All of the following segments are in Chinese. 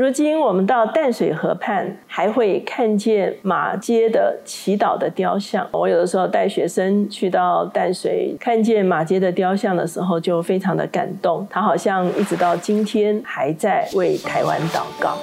如今我们到淡水河畔，还会看见马街的祈祷的雕像。我有的时候带学生去到淡水，看见马街的雕像的时候，就非常的感动。他好像一直到今天还在为台湾祷告。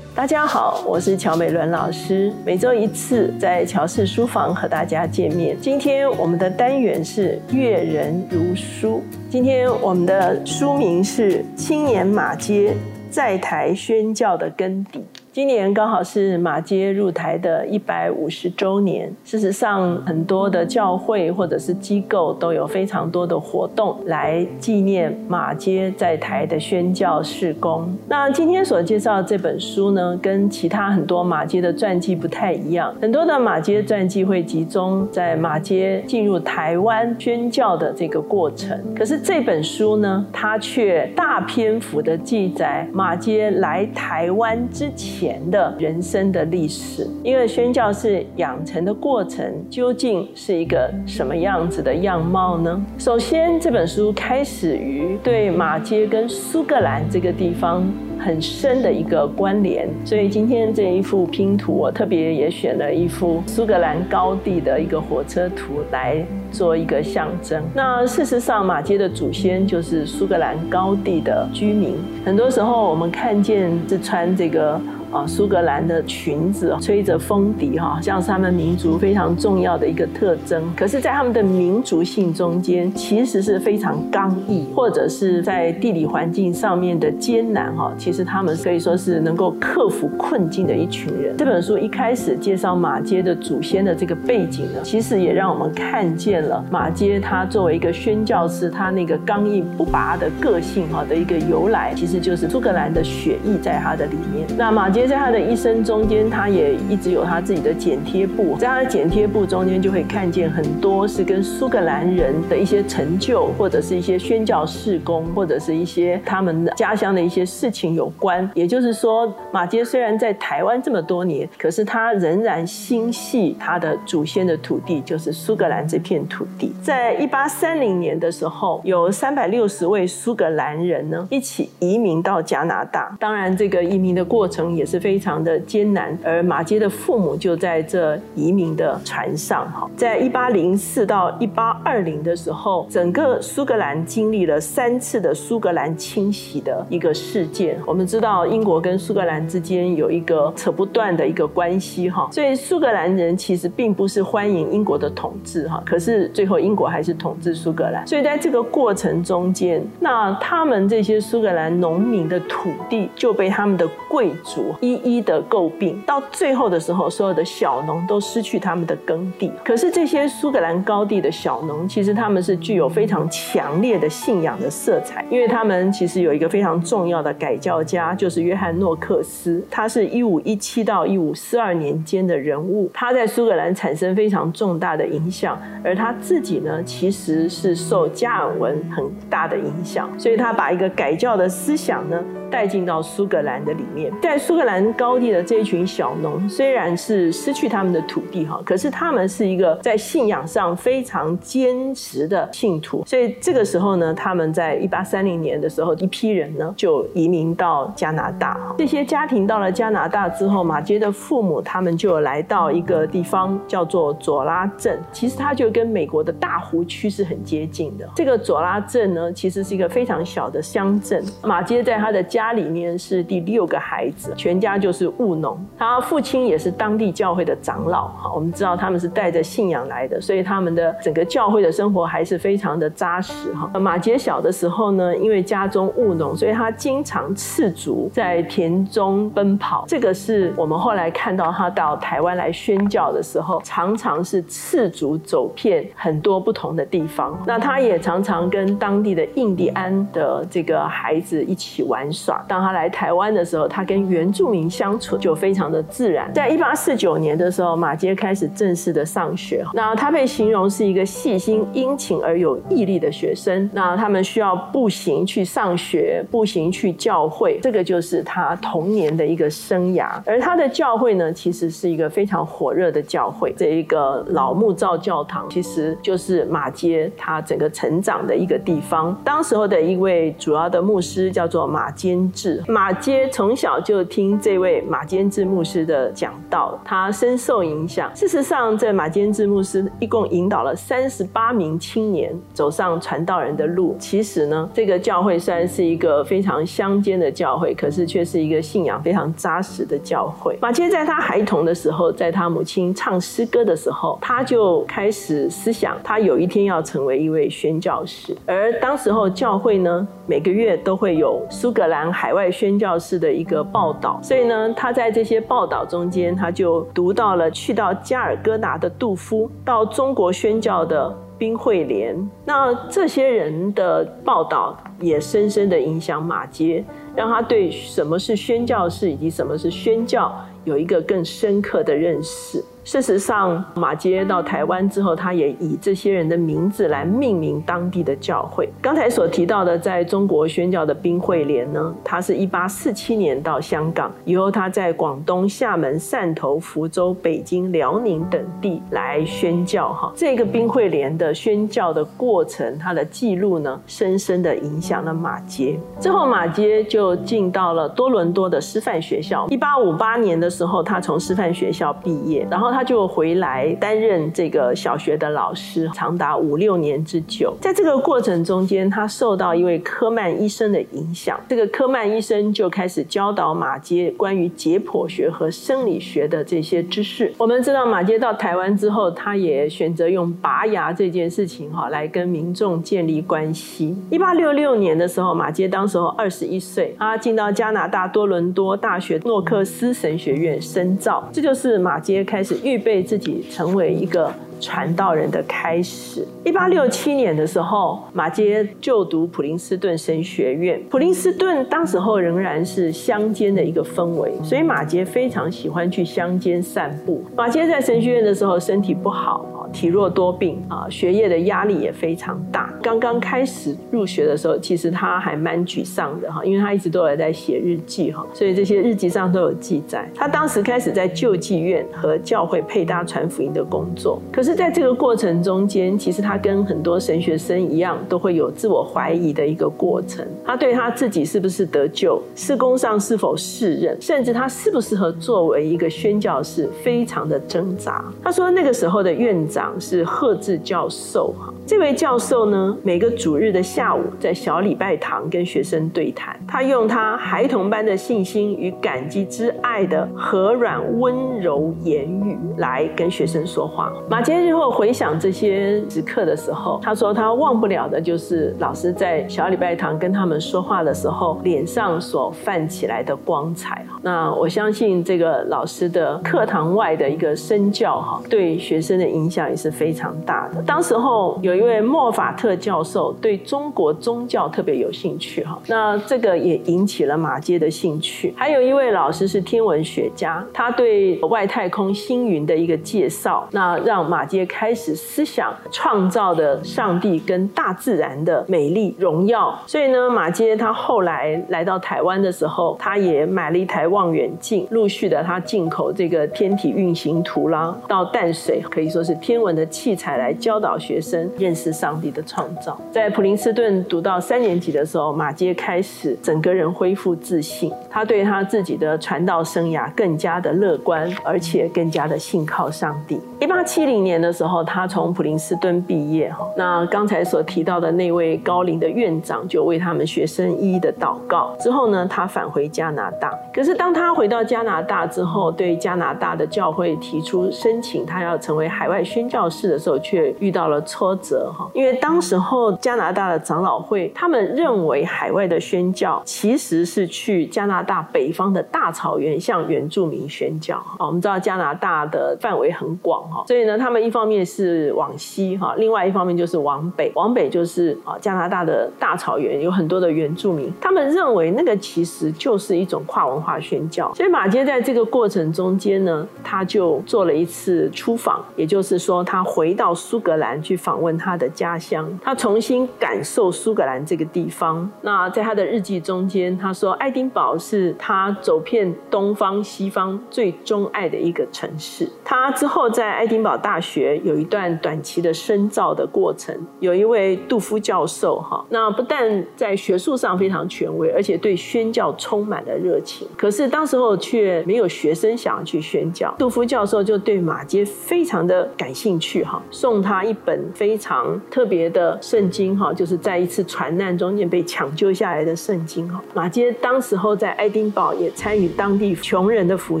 大家好，我是乔美伦老师。每周一次在乔氏书房和大家见面。今天我们的单元是阅人如书。今天我们的书名是《青年马街在台宣教的根底》。今年刚好是马街入台的一百五十周年。事实上，很多的教会或者是机构都有非常多的活动来纪念马街在台的宣教事工。那今天所介绍这本书呢，跟其他很多马街的传记不太一样。很多的马街传记会集中在马街进入台湾宣教的这个过程，可是这本书呢，它却大篇幅的记载马街来台湾之前。前的人生的历史，因为宣教是养成的过程，究竟是一个什么样子的样貌呢？首先，这本书开始于对马街跟苏格兰这个地方很深的一个关联，所以今天这一幅拼图，我特别也选了一幅苏格兰高地的一个火车图来做一个象征。那事实上，马街的祖先就是苏格兰高地的居民。很多时候，我们看见是穿这个。啊，苏格兰的裙子吹着风笛，哈，像是他们民族非常重要的一个特征。可是，在他们的民族性中间，其实是非常刚毅，或者是在地理环境上面的艰难，哈，其实他们可以说是能够克服困境的一群人。这本书一开始介绍马街的祖先的这个背景呢，其实也让我们看见了马街他作为一个宣教士，他那个刚毅不拔的个性，哈的一个由来，其实就是苏格兰的血裔在他的里面。那马街。在他的一生中间，他也一直有他自己的剪贴簿，在他的剪贴簿中间就会看见很多是跟苏格兰人的一些成就，或者是一些宣教事工，或者是一些他们的家乡的一些事情有关。也就是说，马街虽然在台湾这么多年，可是他仍然心系他的祖先的土地，就是苏格兰这片土地。在一八三零年的时候，有三百六十位苏格兰人呢一起移民到加拿大。当然，这个移民的过程也是非常的艰难，而马街的父母就在这移民的船上。哈，在一八零四到一八二零的时候，整个苏格兰经历了三次的苏格兰清洗的一个事件。我们知道，英国跟苏格兰之间有一个扯不断的一个关系。哈，所以苏格兰人其实并不是欢迎英国的统治。哈，可是最后英国还是统治苏格兰。所以在这个过程中间，那他们这些苏格兰农民的土地就被他们的贵族。一一的诟病，到最后的时候，所有的小农都失去他们的耕地。可是这些苏格兰高地的小农，其实他们是具有非常强烈的信仰的色彩，因为他们其实有一个非常重要的改教家，就是约翰诺克斯。他是一五一七到一五四二年间的人物，他在苏格兰产生非常重大的影响，而他自己呢，其实是受加尔文很大的影响，所以他把一个改教的思想呢。带进到苏格兰的里面，在苏格兰高地的这一群小农，虽然是失去他们的土地哈，可是他们是一个在信仰上非常坚持的信徒。所以这个时候呢，他们在一八三零年的时候，一批人呢就移民到加拿大。这些家庭到了加拿大之后，马杰的父母他们就来到一个地方叫做佐拉镇。其实它就跟美国的大湖区是很接近的。这个佐拉镇呢，其实是一个非常小的乡镇。马杰在他的家家里面是第六个孩子，全家就是务农。他父亲也是当地教会的长老。哈，我们知道他们是带着信仰来的，所以他们的整个教会的生活还是非常的扎实。哈，马杰小的时候呢，因为家中务农，所以他经常赤足在田中奔跑。这个是我们后来看到他到台湾来宣教的时候，常常是赤足走遍很多不同的地方。那他也常常跟当地的印第安的这个孩子一起玩耍。耍。当他来台湾的时候，他跟原住民相处就非常的自然。在一八四九年的时候，马街开始正式的上学。那他被形容是一个细心、殷勤而有毅力的学生。那他们需要步行去上学，步行去教会，这个就是他童年的一个生涯。而他的教会呢，其实是一个非常火热的教会。这一个老木造教堂，其实就是马街他整个成长的一个地方。当时候的一位主要的牧师叫做马坚志，马街从小就听这位马坚志牧师的讲道，他深受影响。事实上，这马坚志牧师一共引导了三十八名青年走上传道人的路。其实呢，这个教会虽然是一个非常乡间的教会，可是却是一个信仰非常扎实的教会。马街在他孩童的时候，在他母亲唱诗歌的时候，他就开始思想，他有一天要成为一位宣教士。而当时候教会呢，每个月都会有苏格兰海外宣教士的一个报道，所以呢，他在这些报道中间，他就读到了去到加尔各答的杜夫，到中国宣教的宾惠莲。那这些人的报道也深深的影响马杰，让他对什么是宣教士以及什么是宣教有一个更深刻的认识。事实上，马街到台湾之后，他也以这些人的名字来命名当地的教会。刚才所提到的，在中国宣教的宾惠莲呢，他是一八四七年到香港，以后他在广东、厦门、汕头、福州、北京、辽宁等地来宣教。哈，这个宾惠莲的宣教的过程，他的记录呢，深深的影响了马街。之后，马街就进到了多伦多的师范学校。一八五八年的时候，他从师范学校毕业，然后。他就回来担任这个小学的老师，长达五六年之久。在这个过程中间，他受到一位科曼医生的影响。这个科曼医生就开始教导马街关于解剖学和生理学的这些知识。我们知道，马街到台湾之后，他也选择用拔牙这件事情哈来跟民众建立关系。一八六六年的时候，马街当时候二十一岁，他进到加拿大多伦多大学诺克斯神学院深造。这就是马街开始。预备自己成为一个传道人的开始。一八六七年的时候，马杰就读普林斯顿神学院。普林斯顿当时候仍然是乡间的一个氛围，所以马杰非常喜欢去乡间散步。马杰在神学院的时候身体不好。体弱多病啊，学业的压力也非常大。刚刚开始入学的时候，其实他还蛮沮丧的哈，因为他一直都有在写日记哈，所以这些日记上都有记载。他当时开始在救济院和教会配搭传福音的工作，可是在这个过程中间，其实他跟很多神学生一样，都会有自我怀疑的一个过程。他对他自己是不是得救，事工上是否适任，甚至他适不适合作为一个宣教士，非常的挣扎。他说那个时候的院长。是贺志教授，这位教授呢，每个主日的下午在小礼拜堂跟学生对谈，他用他孩童般的信心与感激之爱的和软温柔言语来跟学生说话。马杰日后回想这些时刻的时候，他说他忘不了的就是老师在小礼拜堂跟他们说话的时候，脸上所泛起来的光彩。那我相信这个老师的课堂外的一个身教哈，对学生的影响。也是非常大的。当时候有一位莫法特教授对中国宗教特别有兴趣哈，那这个也引起了马街的兴趣。还有一位老师是天文学家，他对外太空星云的一个介绍，那让马街开始思想创造的上帝跟大自然的美丽荣耀。所以呢，马街他后来来到台湾的时候，他也买了一台望远镜，陆续的他进口这个天体运行图啦，到淡水可以说是天。文的器材来教导学生认识上帝的创造。在普林斯顿读到三年级的时候，马街开始整个人恢复自信，他对他自己的传道生涯更加的乐观，而且更加的信靠上帝。一八七零年的时候，他从普林斯顿毕业。那刚才所提到的那位高龄的院长就为他们学生一一的祷告。之后呢，他返回加拿大。可是当他回到加拿大之后，对加拿大的教会提出申请，他要成为海外宣教士的时候，却遇到了挫折。责哈，因为当时候加拿大的长老会，他们认为海外的宣教其实是去加拿大北方的大草原向原住民宣教啊。我们知道加拿大的范围很广哈，所以呢，他们一方面是往西哈，另外一方面就是往北，往北就是啊加拿大的大草原有很多的原住民，他们认为那个其实就是一种跨文化宣教。所以马街在这个过程中间呢，他就做了一次出访，也就是说他回到苏格兰去访问他他的家乡，他重新感受苏格兰这个地方。那在他的日记中间，他说爱丁堡是他走遍东方西方最钟爱的一个城市。他之后在爱丁堡大学有一段短期的深造的过程，有一位杜夫教授哈，那不但在学术上非常权威，而且对宣教充满了热情。可是当时候却没有学生想要去宣教，杜夫教授就对马街非常的感兴趣哈，送他一本非常特别的圣经哈，就是在一次船难中间被抢救下来的圣经哈。马街当时候在爱丁堡也参与当地穷人的服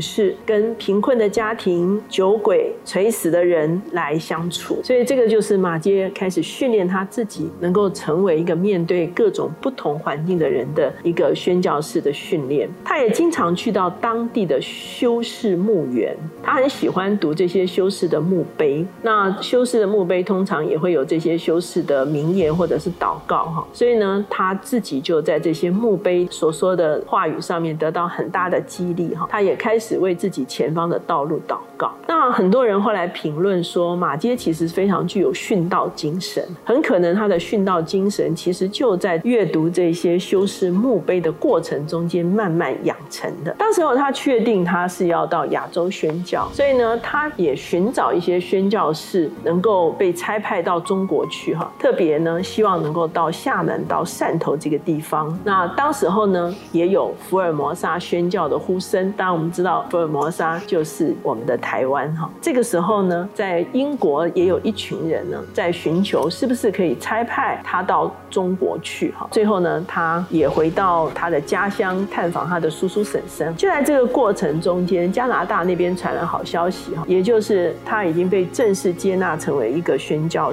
饰，跟贫困的家庭、酒鬼、垂死的人来相处，所以这个就是马街开始训练他自己，能够成为一个面对各种不同环境的人的一个宣教士的训练。他也经常去到当地的修士墓园，他很喜欢读这些修士的墓碑。那修士的墓碑通常也会有这些修士的名言或者是祷告哈，所以呢，他自己就在这些墓碑所说的话语上面得到很大的激励哈。他也开始为自己前方的道路祷告。那很多人后来评论说，马街其实非常具有殉道精神，很可能他的殉道精神其实就在阅读这些修士墓碑的过程中间慢慢养成的。当时候他确定他是要到亚洲宣教，所以呢，他也寻找一些宣教士能够被差派到中国去哈，特别呢希望能够到厦门、到汕头这个地方。那当时候呢，也有福尔摩沙宣教的呼声。当然我们知道福尔摩沙就是我们的台湾哈。这个时候呢，在英国也有一群人呢，在寻求是不是可以差派他到中国去哈。最后呢，他也回到他的家乡探访他的叔叔婶婶。就在这个过程中间，加拿大那边传来好消息哈，也就是他已经被正式接纳成为一个宣教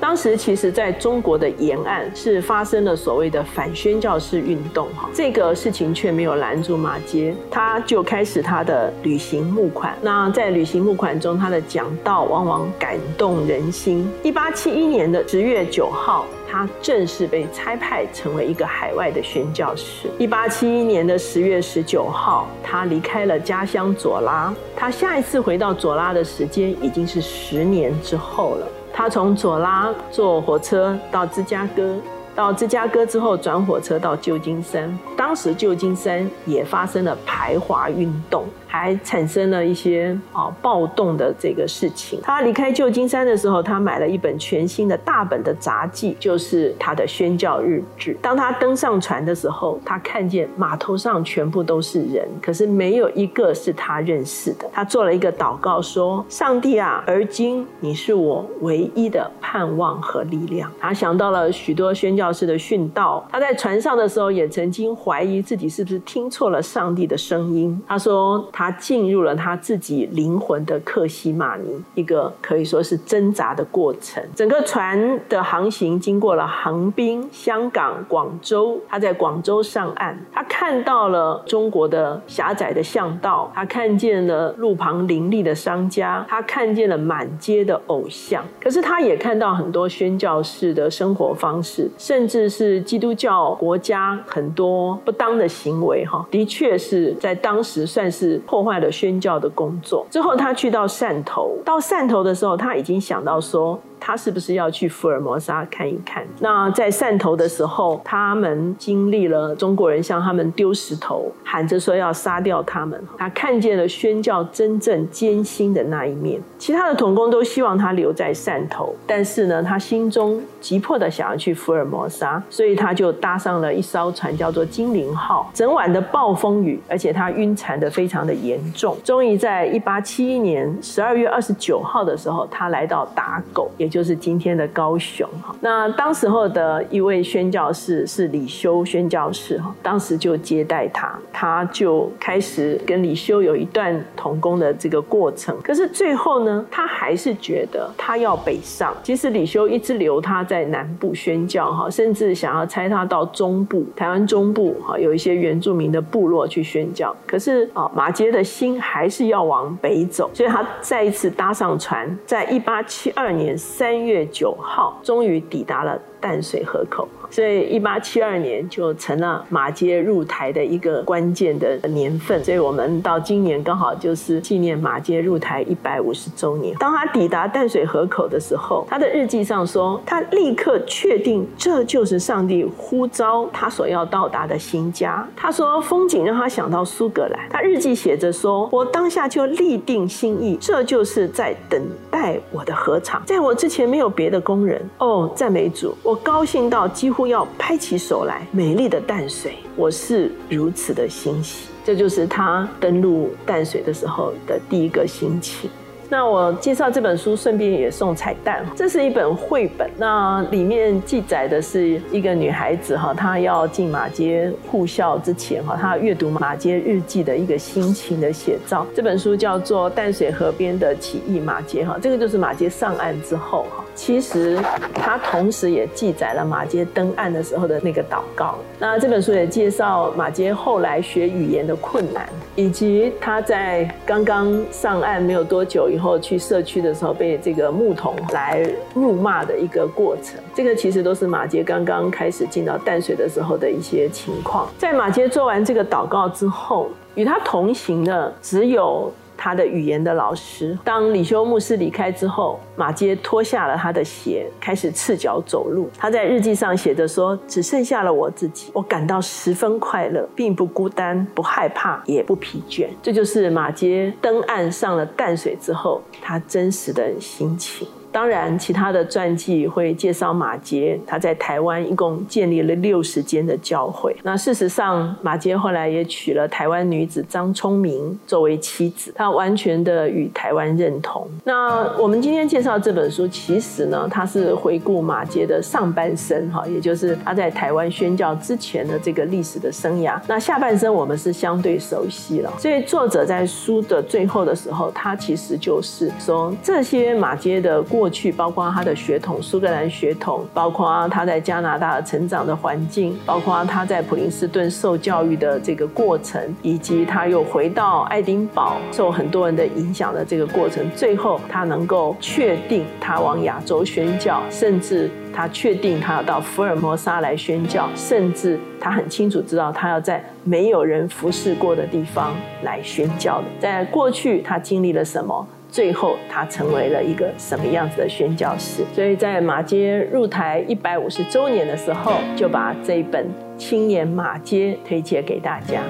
当时其实在中国的沿岸是发生了所谓的反宣教士运动哈，这个事情却没有拦住马街，他就开始他的旅行募款。那在旅行募款中，他的讲道往往感动人心。一八七一年的十月九号。他正式被差派成为一个海外的宣教士。一八七一年的十月十九号，他离开了家乡佐拉。他下一次回到佐拉的时间已经是十年之后了。他从佐拉坐火车到芝加哥，到芝加哥之后转火车到旧金山。当时旧金山也发生了排华运动。还产生了一些啊暴动的这个事情。他离开旧金山的时候，他买了一本全新的大本的杂记，就是他的宣教日志。当他登上船的时候，他看见码头上全部都是人，可是没有一个是他认识的。他做了一个祷告，说：“上帝啊，而今你是我唯一的盼望和力量。”他想到了许多宣教士的训道。他在船上的时候，也曾经怀疑自己是不是听错了上帝的声音。他说。他进入了他自己灵魂的克西玛尼，一个可以说是挣扎的过程。整个船的航行经过了横滨、香港、广州。他在广州上岸，他看到了中国的狭窄的巷道，他看见了路旁林立的商家，他看见了满街的偶像。可是他也看到很多宣教士的生活方式，甚至是基督教国家很多不当的行为。哈，的确是在当时算是。破坏了宣教的工作之后，他去到汕头。到汕头的时候，他已经想到说。他是不是要去福尔摩沙看一看？那在汕头的时候，他们经历了中国人向他们丢石头，喊着说要杀掉他们。他看见了宣教真正艰辛的那一面。其他的童工都希望他留在汕头，但是呢，他心中急迫的想要去福尔摩沙，所以他就搭上了一艘船，叫做精灵号。整晚的暴风雨，而且他晕船的非常的严重。终于在一八七一年十二月二十九号的时候，他来到打狗，也。就是今天的高雄哈。那当时候的一位宣教士是李修宣教士哈，当时就接待他，他就开始跟李修有一段同工的这个过程。可是最后呢，他还是觉得他要北上。其实李修一直留他在南部宣教哈，甚至想要差他到中部，台湾中部哈，有一些原住民的部落去宣教。可是啊，马杰的心还是要往北走，所以他再一次搭上船，在一八七二年三月九号，终于抵达了淡水河口。所以，一八七二年就成了马街入台的一个关键的年份。所以我们到今年刚好就是纪念马街入台一百五十周年。当他抵达淡水河口的时候，他的日记上说，他立刻确定这就是上帝呼召他所要到达的新家。他说，风景让他想到苏格兰。他日记写着说：“我当下就立定心意，这就是在等待我的禾场。在我之前没有别的工人。哦，赞美主！我高兴到几乎。”要拍起手来，美丽的淡水，我是如此的欣喜。这就是他登陆淡水的时候的第一个心情。那我介绍这本书，顺便也送彩蛋。这是一本绘本，那里面记载的是一个女孩子哈，她要进马街护校之前哈，她阅读马街日记的一个心情的写照。这本书叫做《淡水河边的起义马街》哈，这个就是马街上岸之后哈。其实它同时也记载了马街登岸的时候的那个祷告。那这本书也介绍马街后来学语言的困难，以及他在刚刚上岸没有多久以后去社区的时候被这个牧童来辱骂的一个过程。这个其实都是马街刚刚开始进到淡水的时候的一些情况。在马街做完这个祷告之后，与他同行的只有。他的语言的老师，当李修牧师离开之后，马杰脱下了他的鞋，开始赤脚走路。他在日记上写着说：“只剩下了我自己，我感到十分快乐，并不孤单，不害怕，也不疲倦。”这就是马杰登岸上了淡水之后，他真实的心情。当然，其他的传记会介绍马杰，他在台湾一共建立了六十间的教会。那事实上，马杰后来也娶了台湾女子张聪明作为妻子，他完全的与台湾认同。那我们今天介绍这本书，其实呢，它是回顾马杰的上半生，哈，也就是他在台湾宣教之前的这个历史的生涯。那下半生我们是相对熟悉了。所以作者在书的最后的时候，他其实就是说这些马杰的故。过去包括他的血统，苏格兰血统，包括他在加拿大成长的环境，包括他在普林斯顿受教育的这个过程，以及他又回到爱丁堡受很多人的影响的这个过程，最后他能够确定他往亚洲宣教，甚至他确定他要到福尔摩沙来宣教，甚至他很清楚知道他要在没有人服侍过的地方来宣教的。在过去他经历了什么？最后，他成为了一个什么样子的宣教士？所以在马街入台一百五十周年的时候，就把这一本《青年马街》推荐给大家。